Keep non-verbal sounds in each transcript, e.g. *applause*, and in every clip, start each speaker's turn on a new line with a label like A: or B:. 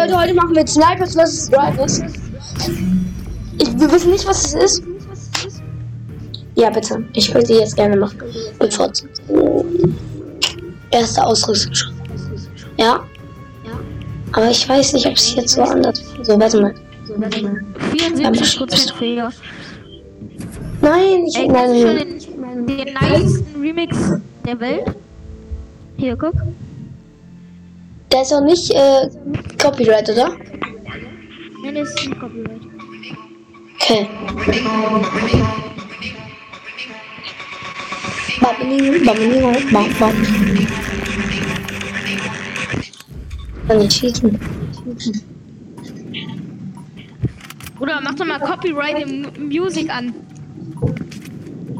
A: Leute, heute machen wir Snipers vs. Drivers. Ich, wir wissen nicht, was es ist. Ja, bitte. Ich würde jetzt gerne machen. Mit Forza. Erste Ausrüstung. Ja. Aber ich weiß nicht, ob es jetzt so anders. So, warte mal.
B: 74% fähiger.
A: Nein, ich
B: Ey,
A: nein,
B: kennst du
A: nein.
B: schon den, den nicesten Remix der Welt? Hier, guck.
A: Der ist auch nicht äh, Copyright, oder?
B: Nein, das ist ein Copyright.
A: Okay. Babbling, babbling, bam, bam. Kann nicht schießen.
B: Bruder, mach doch mal Copyright im Music an.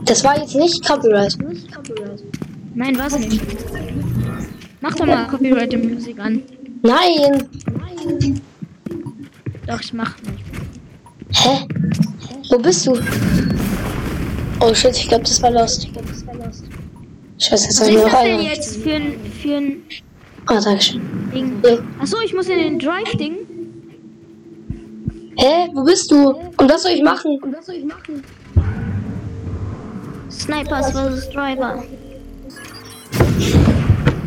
A: Das war jetzt nicht Copyright.
B: Nein, was nicht. Mach doch mal Copyright im Music an.
A: Nein.
B: Doch, ich mach nicht.
A: Hä? Wo bist du? Oh shit, ich glaube, das war Lost. Ich weiß jetzt
B: Was
A: nicht
B: ist
A: noch
B: das denn
A: einer.
B: jetzt für ein, für ein
A: Ah, dankeschön.
B: Ding?
A: Ja.
B: Achso, ich muss in den Drive-Ding.
A: Hä? Wo bist du? Und was soll ich machen?
B: Snipers vs. Driver.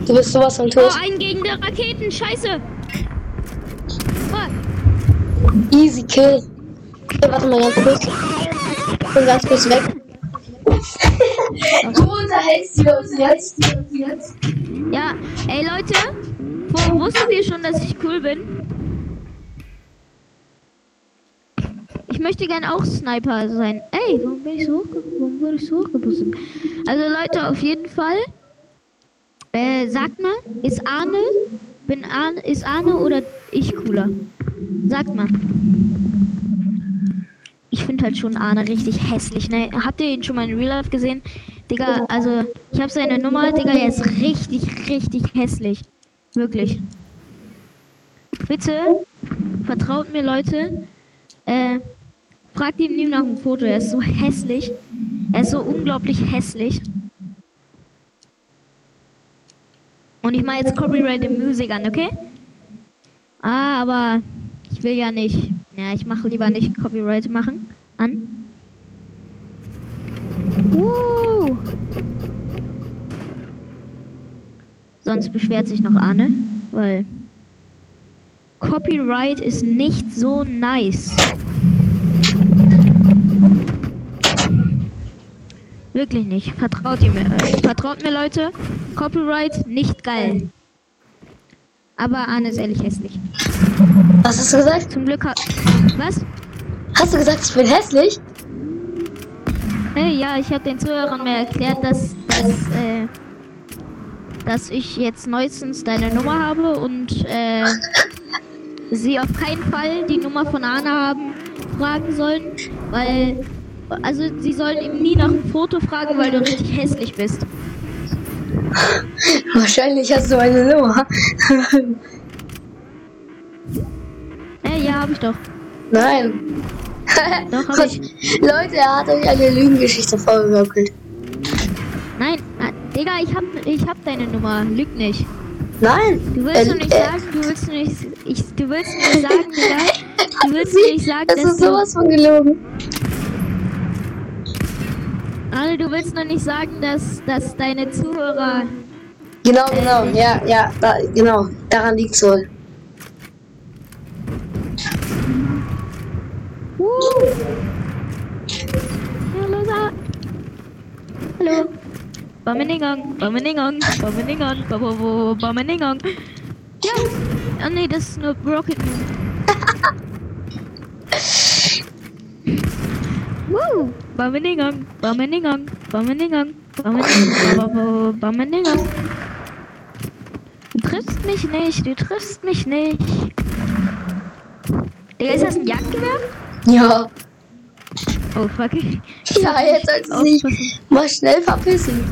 A: Du bist sowas von
B: Oh,
A: tot.
B: ein gegen der Raketen, scheiße. Fuck.
A: Easy Kill. Okay, warte mal ganz kurz. Ich bin ganz kurz weg. du unterhältst die uns jetzt.
B: Ja, ey Leute, wo, wusstet ihr schon, dass ich cool bin? Ich möchte gern auch Sniper sein. Ey, warum bin ich so hochge warum wurde ich so hochgepustet? Also Leute, auf jeden Fall. Äh, sagt mal, ist Arne, bin Arne, ist Arne oder ich cooler? Sagt mal. Ich finde halt schon Arne richtig hässlich, ne? Habt ihr ihn schon mal in Real Life gesehen? Digga, also, ich habe seine Nummer, Digga, er ist richtig, richtig hässlich. Wirklich. Bitte, vertraut mir, Leute. Äh, fragt ihn nie nach dem Foto, er ist so hässlich. Er ist so unglaublich hässlich. Und ich mache jetzt Copyright in Music an, okay? Ah, aber ich will ja nicht. Ja, ich mache lieber nicht Copyright machen. An. Uh. Sonst beschwert sich noch Arne, weil Copyright ist nicht so nice. Wirklich nicht. Vertraut ihr mir. Äh, vertraut mir, Leute. Copyright nicht geil. Aber Arne ist ehrlich hässlich.
A: Was hast du gesagt?
B: Zum Glück hat. Was?
A: Hast du gesagt, ich bin hässlich?
B: Hey, ja, ich habe den Zuhörern mir erklärt, dass, dass, äh, dass ich jetzt neuestens deine Nummer habe und äh, *laughs* sie auf keinen Fall die Nummer von Arne haben fragen sollen, weil also sie sollen ihm nie nach einem Foto fragen, weil du richtig hässlich bist. *laughs*
A: Wahrscheinlich hast du meine Nummer.
B: Hey, *laughs* ja, habe ich doch.
A: Nein. *laughs*
B: Doch, hab
A: Was? Leute, er hat euch eine Lügengeschichte vorgegaukelt.
B: Nein, ah, Digga, ich hab, ich hab deine Nummer. Lüg nicht.
A: Nein.
B: Du willst
A: Äh,
B: nicht
A: äh,
B: sagen, du willst nicht, ich, du willst nicht sagen, Digga. Du willst nicht sagen,
A: Das
B: dass
A: ist
B: du,
A: sowas von gelogen.
B: Arne, du willst noch nicht sagen, dass, dass deine Zuhörer.
A: Genau, genau. Ja, ja, da, genau. Daran liegt's wohl.
B: Uh. Hallo, da. Hallo. Bameningang, Bameningang, Bameningang, Bameningang. Ja. Ah nee, das ist nur Rocket Moon. *laughs* Woo! Bameningang, Bameningang, Bameningang, Bameningang, Bameningang. Du triffst mich nicht, du triffst mich nicht. Digga, ist das ein Jagdgewehr?
A: Ja.
B: Oh, fuck.
A: Ja, jetzt du dich
B: Aufpassen.
A: mal schnell verpissen.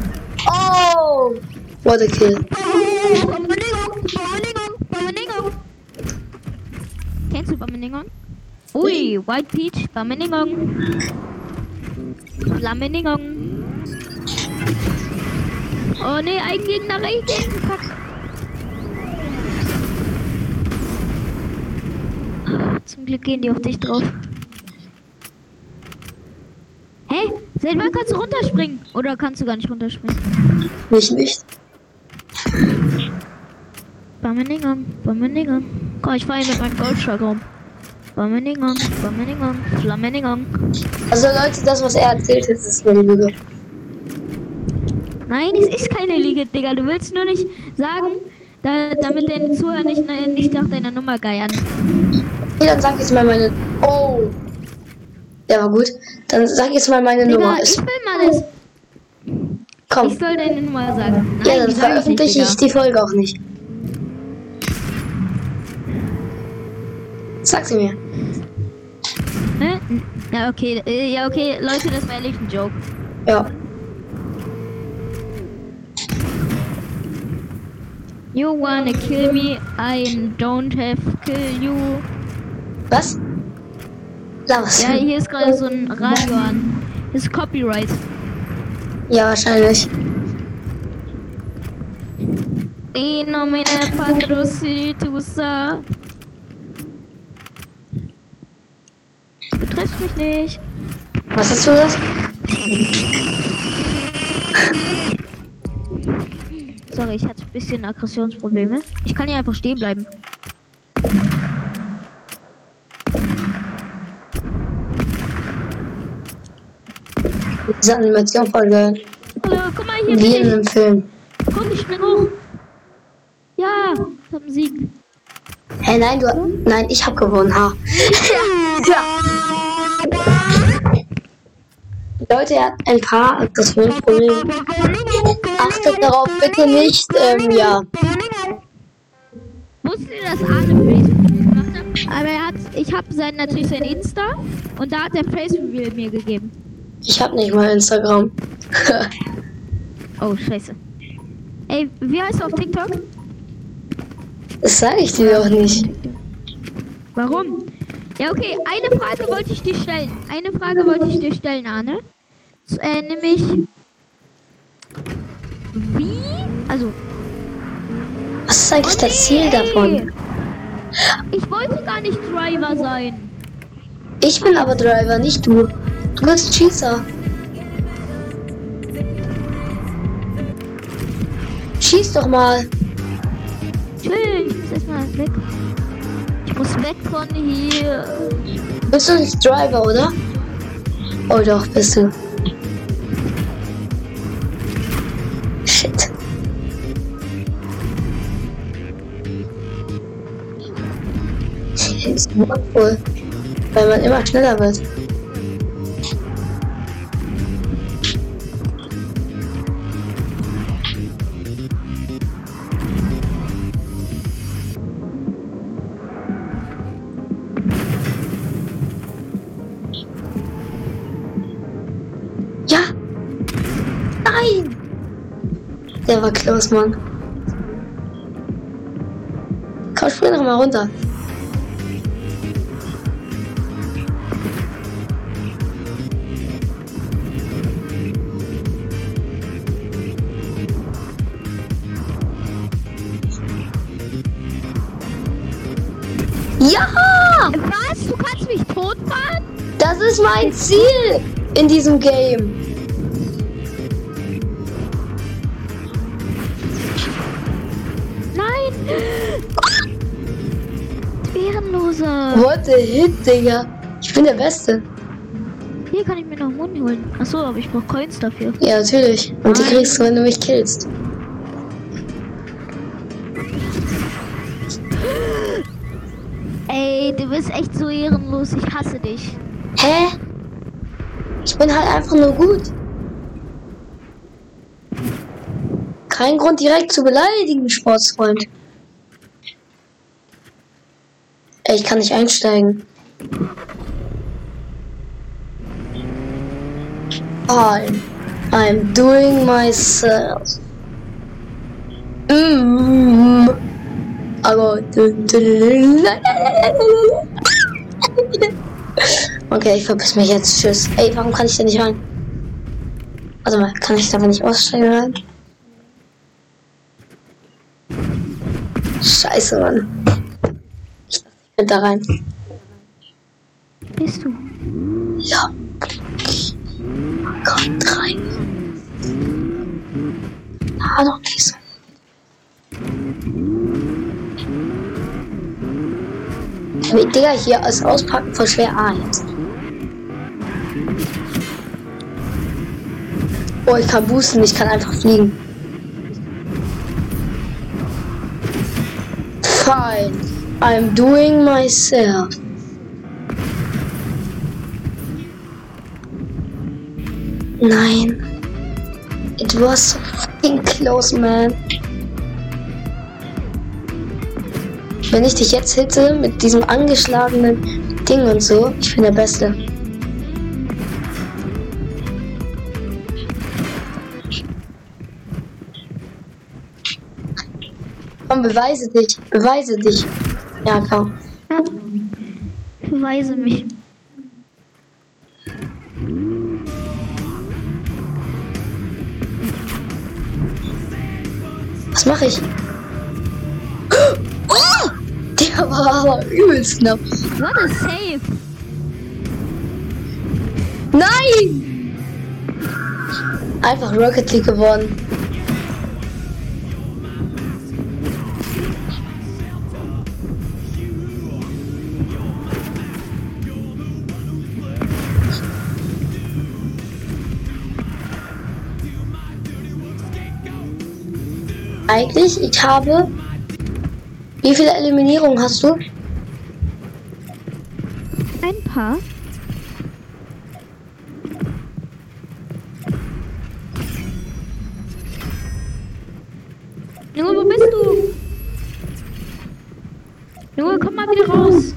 A: Oh! What a kill.
B: Kennst du Bameningang? Ui, White Peach, Bameningang. Flammeningong. Oh ne, ein Gegner, Gegner. Fuck. Zum Glück gehen die auf dich drauf. Hä? Seit wann kannst du runterspringen? Oder kannst du gar nicht runterspringen?
A: Mich nicht.
B: Bameningam, Bameningam. Komm, ich fahre hier mit meinem Goldschlag rum. Bameningam, Bameningam, Flammeningam.
A: Also Leute, das was er erzählt hat, ist eine Lüge.
B: Nein, es ist keine Liga, Digga. Du willst nur nicht sagen, da, damit deine Zuhörer nicht, nicht nach deiner Nummer geiern.
A: Okay, dann sag jetzt mal meine. Oh. Der war gut. Dann sag jetzt mal meine
B: Digga,
A: Nummer.
B: ich
A: Ist,
B: will mal das.
A: komm.
B: Ich soll deine Nummer sagen. Nein,
A: ja, dann
B: ich
A: veröffentliche ich
B: Digga.
A: die Folge auch nicht. Sag sie mir.
B: Ja, okay. äh, Ja, okay. Leute, das war ehrlich ein Joke.
A: Ja.
B: You wanna kill me, I don't have kill you.
A: Was? Laus.
B: Ja, hier ist gerade so ein Radio an. Das ist Copyright.
A: Ja, wahrscheinlich.
B: In nomine Patris Spiritusa. Du triffst mich nicht.
A: Was hast du das?
B: Sorry, ich hatte ein bisschen Aggressionsprobleme. Ich kann hier einfach stehen bleiben.
A: Diese Animation voll geil.
B: Guck mal hier.
A: Wie in einem Film.
B: Guck, ich spring hoch. Ja, ich hab einen Sieg.
A: Hä, nein, du. Nein, ich hab gewonnen, ha. ja. *laughs* Leute, er hat ein paar Aggressionsprobleme. Achtet darauf bitte nicht, ähm, ja.
B: Wusstet ihr, dass Arne hat? Aber er hat, ich habe sein, natürlich sein Insta und da hat er Facebook mir gegeben.
A: Ich hab nicht mal Instagram.
B: Oh, scheiße. Ey, wie heißt du auf TikTok?
A: das sage ich dir doch nicht.
B: Warum? Ja, okay, eine Frage wollte ich dir stellen. Eine Frage wollte ich dir stellen, Arne. Äh, nämlich, wie, also,
A: Was ist eigentlich das Ziel davon?
B: ich wollte gar nicht Driver sein.
A: Ich bin aber Driver, nicht du. Du bist Schießer. Schieß doch mal.
B: Chill, ich muss erstmal weg. Ich muss weg von hier.
A: Bist du nicht Driver, oder? Oh doch, bist du. Ist wohl, weil man immer schneller wird. Ja! Nein! Der war close, Mann. Komm, spring doch mal runter. Das ist mein Ziel in diesem Game.
B: Nein! Ehrenloser!
A: What the hit, Digga. Ich bin der Beste.
B: Hier kann ich mir noch einen Mund holen. Achso, aber ich brauche Coins dafür.
A: Ja, natürlich. Und die
B: Nein.
A: kriegst du, wenn du mich killst.
B: Ey, du bist echt so ehrenlos. Ich hasse dich.
A: Hä? Ich bin halt einfach nur gut. Kein Grund direkt zu beleidigen, Sportsfreund. Ey, ich kann nicht einsteigen. I'm, I'm doing myself. Mm. Aber. Okay, ich verpiss mich jetzt. Tschüss. Ey, warum kann ich da nicht rein? Warte mal, kann ich da nicht aussteigen rein? Scheiße, Mann. Ich dachte, ich könnte da rein.
B: bist du?
A: Ja. Kommt rein. Ah, noch nicht so. Digga, hier ist Auspacken voll schwer. Ah, jetzt. Oh, ich kann boosten, ich kann einfach fliegen. Fine. I'm doing myself. Nein. It was so fucking close, man. Wenn ich dich jetzt hitte mit diesem angeschlagenen Ding und so, ich bin der Beste. Komm, beweise dich. Beweise dich. Ja, komm.
B: Ja. Beweise mich.
A: Was mache ich? Oh! *gasps* Der war aber übelst knapp.
B: What a save.
A: Nein! Einfach Rocket League gewonnen. Eigentlich, ich habe. Wie viele Eliminierungen hast du?
B: Ein paar. Junge, wo bist du? Junge, komm mal wieder raus.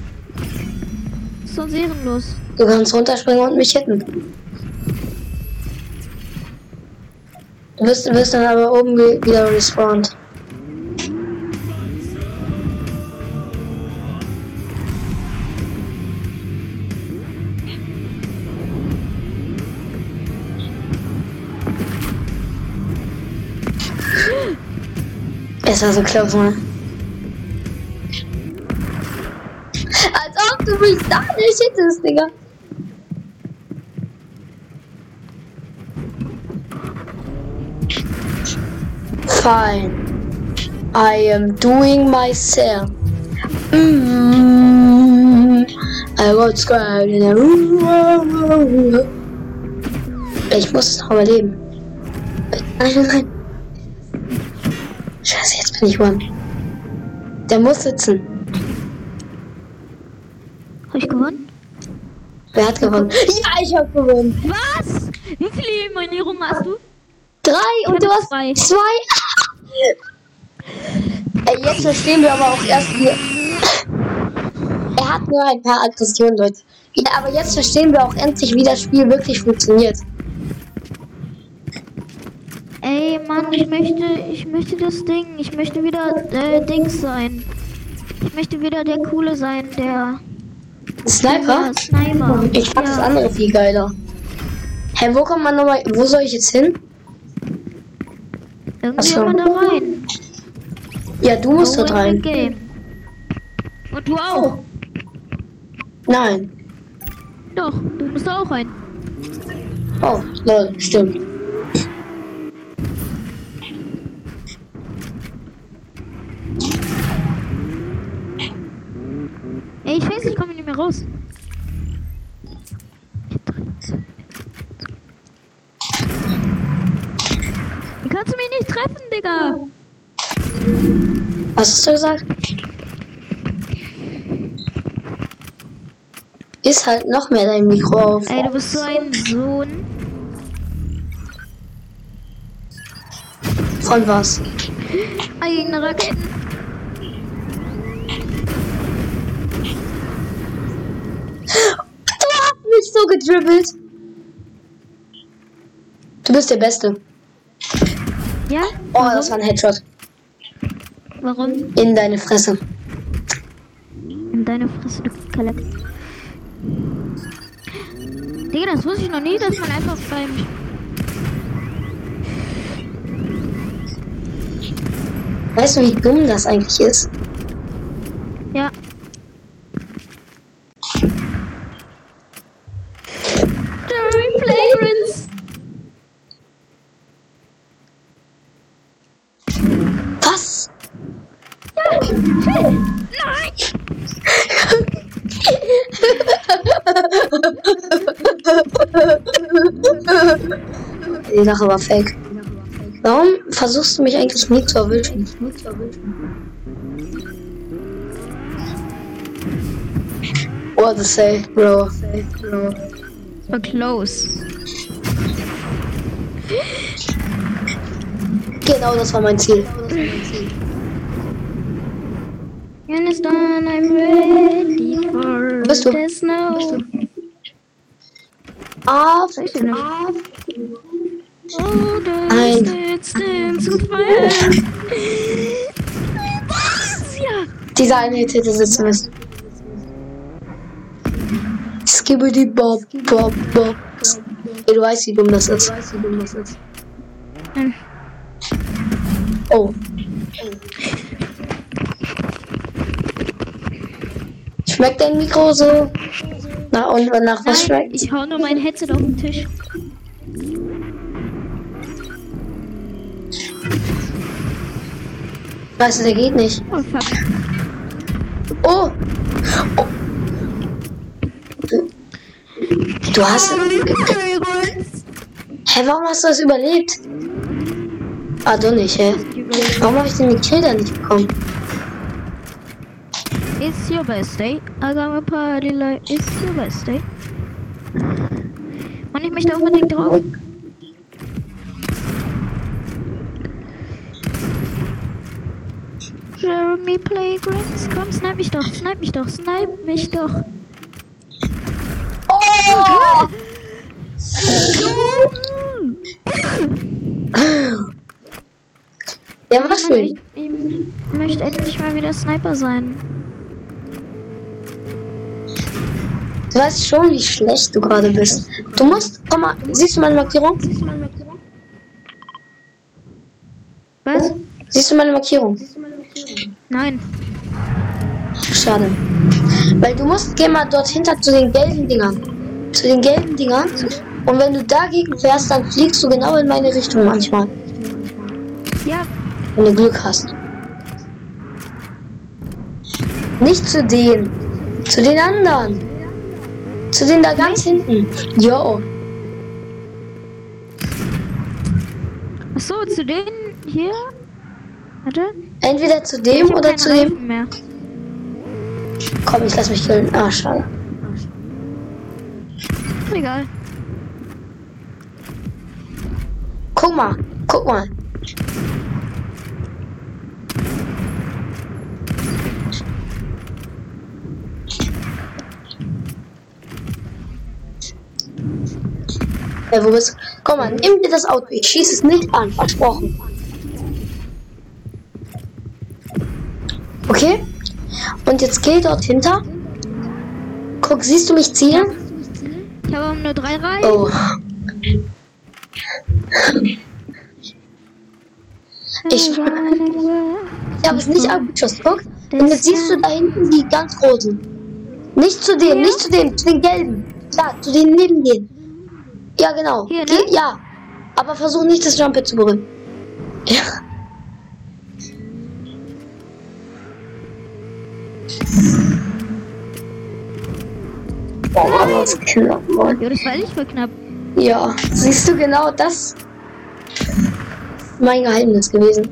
B: Ist sonst ehrenlos.
A: Du kannst runterspringen und mich hitten. Du wirst, wirst dann aber oben wieder respawned. Es war so close, ne? Als ob du mich da nicht hittest, Digga. Fine. I am doing myself. Mm, I got scared in a Ich muss es noch überleben. Nein, nein, nein. Scheiße, jetzt bin ich one. Der muss sitzen.
B: Hab ich gewonnen?
A: Wer hat gewonnen? Ja, ich hab gewonnen.
B: Was? Wie viele Eliminierungen hast du?
A: Drei und du hast
B: zwei.
A: zwei. Ey, jetzt verstehen wir aber auch erst, wie. Er hat nur ein paar Aggressionen, Leute. Ja, aber jetzt verstehen wir auch endlich, wie das Spiel wirklich funktioniert.
B: Ey, Mann, ich möchte, ich möchte das Ding, ich möchte wieder äh, Dings sein. Ich möchte wieder der Coole sein, der
A: Sniper?
B: Ja, Sniper.
A: Ich fand das
B: ja.
A: andere viel geiler. Hä, wo kommt man nochmal. Wo soll ich jetzt hin?
B: Irgendwie
A: Ach so.
B: da rein.
A: Ja, du musst dort rein.
B: Und du auch.
A: Nein.
B: Doch, du musst auch rein.
A: Oh, lol, stimmt.
B: Ey, ich weiß, ich komme nicht mehr raus. Kannst du mich nicht treffen, Digga?
A: Was hast du gesagt? Ist halt noch mehr dein Mikro auf.
B: Ey, du bist so ein Sohn.
A: Von was?
B: Eigene Raketen.
A: Du hast mich so gedribbelt. Du bist der Beste.
B: Ja?
A: Oh, das war ein Headshot.
B: Warum?
A: In deine Fresse.
B: In deine Fresse, du Kalek. Digga, das wusste ich noch nie, dass man einfach beim.
A: Weißt du, wie dumm das eigentlich ist?
B: Ja.
A: die Sache war fake. Warum versuchst du mich eigentlich nie zu erwischen? What to say, bro?
B: war close.
A: Genau, das war mein Ziel.
B: When it's done, I'm ready for
A: Bist du?
B: the snow.
A: Ah,
B: Weiß ich nicht. Oh,
A: Ein- dieser eine Hit hätte sitzen müssen. Skibbidi Bob Bob Bob. Ey, du weißt, wie dumm das ist. Oh. Schmeckt dein Mikro so? Na und nach was
B: Nein,
A: schmeckt?
B: ich hau nur mein Headset auf den Tisch.
A: Du, der geht nicht.
B: Oh, fuck.
A: Oh! oh. Du hast. Hä, warum hast du das überlebt? Ah, du nicht, hä? Warum habe ich denn die Kill dann nicht bekommen?
B: It's your birthday. I got a party like it's your birthday. Und ich möchte unbedingt drauf. Jeremy Playgrounds, komm, snipe mich doch, snipe mich doch, snipe mich doch.
A: Oh! Der war schön.
B: Ich, ich möchte endlich mal wieder Sniper sein.
A: Du weißt schon, wie schlecht du gerade bist. Du musst, komm mal, siehst du meine Markierung?
B: Was?
A: Siehst du meine Markierung?
B: Nein.
A: Schade. Weil du musst, geh mal dort hinter zu den gelben Dingern. Zu den gelben Dingern. Und wenn du dagegen fährst, dann fliegst du genau in meine Richtung manchmal.
B: Ja,
A: Wenn du Glück hast. Nicht zu denen. Zu den anderen. Zu den da ganz hinten. Jo.
B: Achso, zu denen hier? Warte.
A: Entweder zu dem oder zu dem.
B: Mehr.
A: Komm, ich lass mich killen. Ah, schade.
B: Egal.
A: Guck mal. Guck mal. Ja, wo bist du? Komm mal, nimm dir das Auto. Ich schieße es nicht an. Versprochen. Okay? Und jetzt geh dort hinter. Guck, siehst du mich zielen?
B: Ich habe nur drei Reifen.
A: Oh. Ich, ich habe es nicht abgeschossen. Guck. Und jetzt siehst du da hinten die ganz großen. Nicht zu dem, nicht zu dem, zu den gelben. Da, zu den neben denen. Ja, genau.
B: Hier, ne?
A: Geh- Ja. Aber versuch nicht das Jump zu berühren. Ja. Boah, das knapp, Mann.
B: Ja, das war nicht voll knapp.
A: Ja, siehst du genau das? Mein Geheimnis gewesen.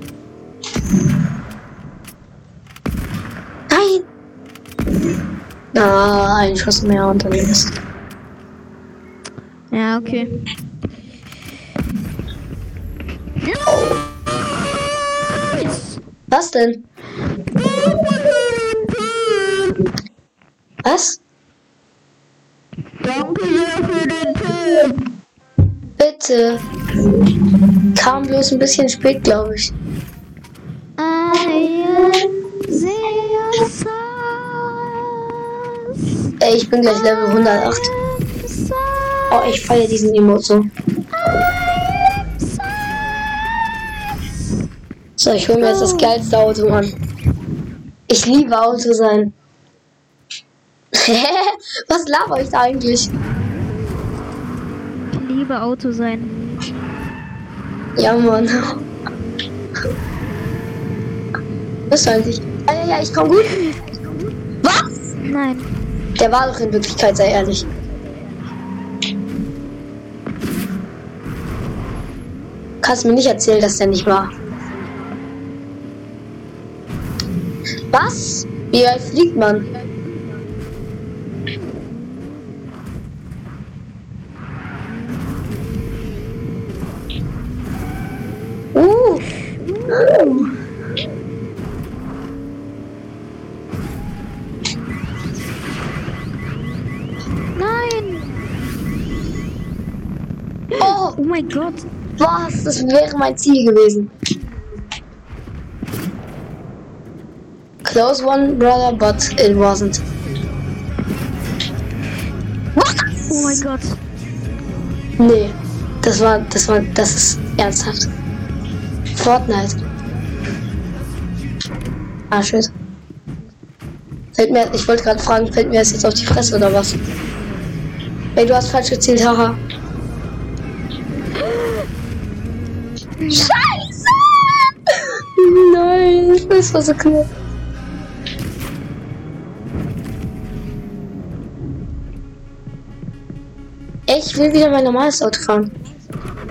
A: Nein! Ah, ein Schuss mehr ist.
B: Ja, okay.
A: Was denn? Was?
B: Danke sehr für den Tipp.
A: Bitte. Kam bloß ein bisschen spät, glaube ich. Ey, ich bin gleich Level 108. Oh, ich feiere diesen Emote so. So, ich hole mir jetzt das geilste Auto, Mann. Ich liebe Auto sein. Was laber ich da eigentlich?
B: Ich liebe Auto sein.
A: Ja, Mann. Was soll ich? Ah, ja, ja, ich komm gut. Was?
B: Nein.
A: Der war doch in Wirklichkeit, sei ehrlich. Kannst mir nicht erzählen, dass der nicht war. Was? Wie weit fliegt man? Das wäre mein Ziel gewesen. Close one, brother, but it wasn't. Was?
B: Oh mein Gott.
A: Nee, das war, das war, das ist ernsthaft. Fortnite. Ah, shit. Fällt mir, ich wollte gerade fragen, fällt mir das jetzt auf die Fresse oder was? Ey, du hast falsch gezählt, haha. Scheiße! Nein, das war so knapp. Ich will wieder mein normales Auto fahren.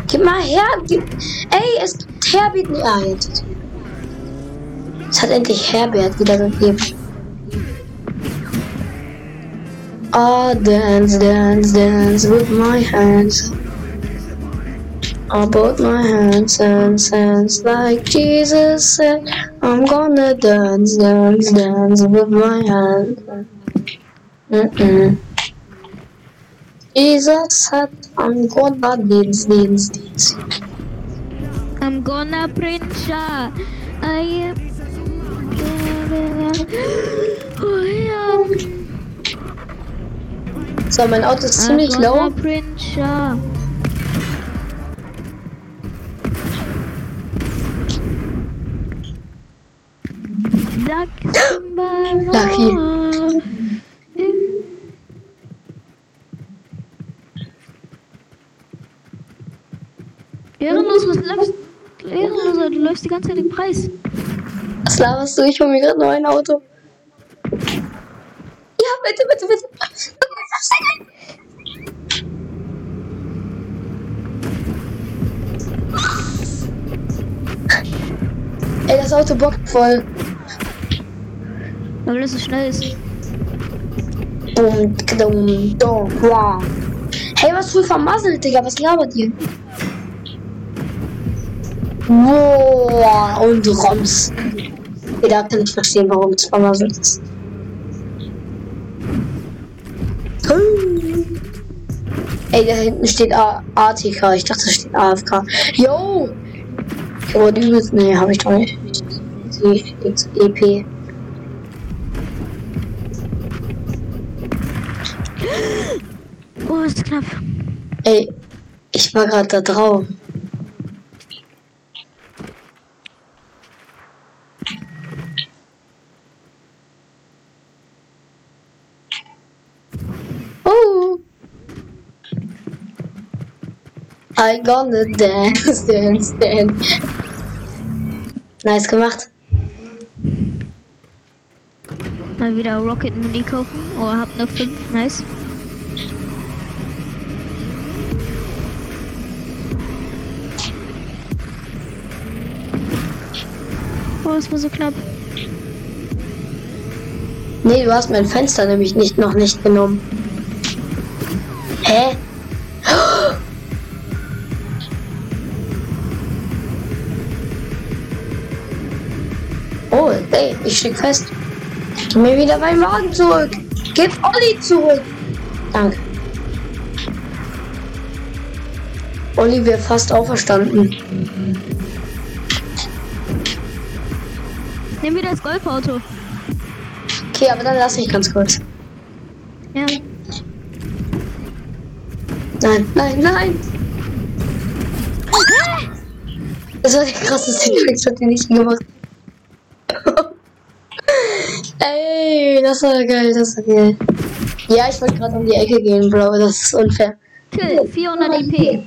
A: Gib mal her. Gib, ey, es gibt Herbert. Nee, ah. Es hat endlich Herbert wieder gegeben. Ah, dance, dance, dance with my hands. I put my hands, hands, hands like Jesus said. I'm gonna dance, dance, dance with my hands. Mm-mm. Jesus said, I'm gonna dance, dance, dance.
B: I'm gonna print ya. Uh, I am. Oh ja.
A: So, mein Auto ist
B: I'm
A: ziemlich low.
B: Uh, print ya. Duck
A: Lucky.
B: Ehrenlos, was läufst Ehrenloser, du läufst die ganze Zeit den Preis.
A: Was laberst du? Ich hol mir gerade noch ein Auto. Ja, bitte, bitte, bitte. Ey, das Auto bockt voll.
B: Weil das so schnell ist.
A: Dum, dum, dum, wow. Hey, was für vermasselt, Digga? Was labert ihr? Boah, und Roms. Jeder kann nicht verstehen, warum es vermasselt ist. Ey, da hinten steht ATK. Ich dachte, da steht AFK. Yo! Oh, die übelst. Nee, hab ich doch nicht. EP. Ey, ich war gerade da drauf. Oh. I gonna dance, dance, dance. Nice gemacht.
B: Mal wieder Rocket Mini kaufen. Oh, hab noch fünf. Nice. Oh, das war so knapp.
A: Nee, du hast mein Fenster nämlich nicht noch nicht genommen. Hä? Oh, ey, ich steck fest. Gib mir wieder meinen Wagen zurück. Gib Olli zurück. Danke. Olli wäre fast auferstanden.
B: Nimm wieder das Golfauto.
A: Okay, aber dann lass mich ganz kurz.
B: Ja.
A: Nein, nein, nein. Das war der krasseste Trickshot, den ich je gemacht. *laughs* Ey, das war geil, das war geil. Ja, ich wollte gerade um die Ecke gehen, Bro. Das ist unfair.
B: Kill, 400 EP.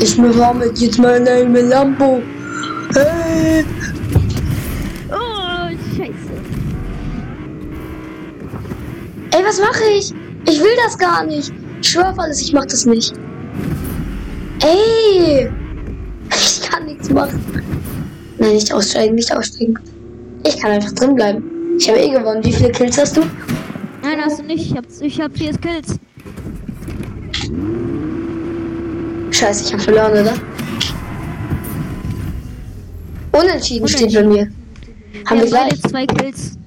A: Ich mir mit jetzt mal ein Lambo. Hey.
B: Oh, scheiße.
A: Ey, was mache ich? Ich will das gar nicht. Ich schwör auf alles, ich mach das nicht. Ey! Ich kann nichts machen. Nein, nicht aussteigen, nicht aussteigen. Ich kann einfach drin bleiben. Ich habe eh gewonnen. Wie viele Kills hast du?
B: Nein, hast du nicht. Ich hab, ich hab vier Kills.
A: Scheiße, ich habe verloren, oder? Unentschieden steht bei mir. Haben wir
B: beide zwei Kills.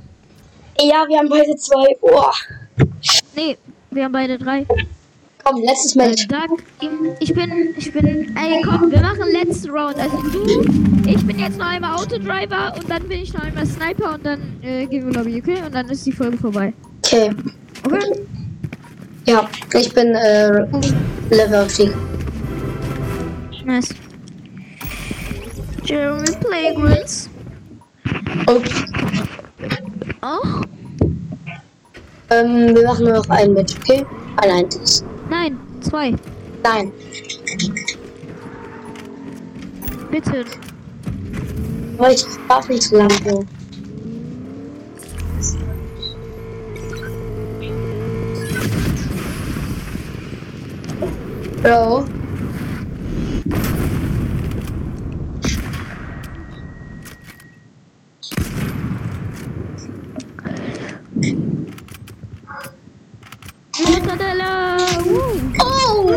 A: Ja, wir haben beide zwei. Oh.
B: Nee, wir haben beide drei.
A: Komm, letztes
B: Äh,
A: Match.
B: Doug, ich bin, ich bin, ey komm, wir machen letzte Round. Also du, ich bin jetzt noch einmal Autodriver und dann bin ich noch einmal Sniper und dann äh, gehen wir Lobby, okay? Und dann ist die Folge vorbei.
A: Okay.
B: Okay?
A: Ja, ich bin äh, Levelaufstieg.
B: Nice. Jeremy Playgrounds.
A: Okay.
B: Oh,
A: Ähm, wir machen nur noch ein Match, okay? Allein das.
B: nein, zwei.
A: Nein.
B: Bitte.
A: Aber ich darf nicht so lange so. Bro.
B: Mortadella! Uh.
A: Oh!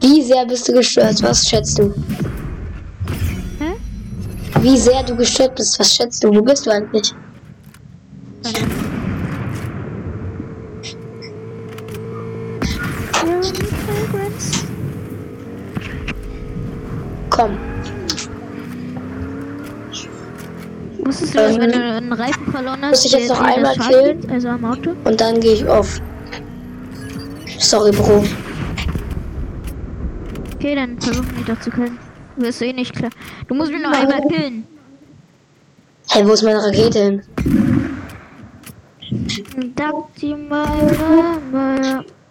A: Wie sehr bist du gestört? Was schätzt du?
B: Hä?
A: Wie sehr du gestört bist? Was schätzt du? Wo bist du eigentlich?
B: Playgrounds.
A: Komm.
B: Wusstest du, dass
A: Ähm,
B: wenn du einen Reifen verloren hast,
A: muss ich jetzt noch einmal killen?
B: Also am Auto?
A: Und dann gehe ich auf. Sorry, Bro.
B: Okay, dann versuchen mich doch zu killen. Du wirst eh nicht klar. Du musst mich noch einmal killen.
A: Hey, wo ist meine Rakete hin?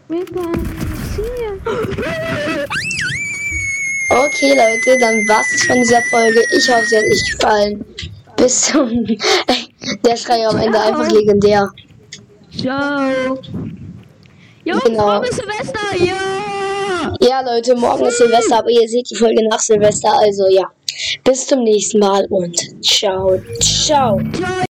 B: Wir können.
A: Okay, Leute, dann war's es von dieser Folge. Ich hoffe, sie hat euch gefallen. Bis zum. *laughs* Der Schrei am Ende einfach legendär.
B: Ciao. Jo,
A: Genau.
B: ist Silvester, ja.
A: Ja, Leute, morgen ist Silvester, aber ihr seht die Folge nach Silvester. Also ja. Bis zum nächsten Mal und ciao,
B: ciao.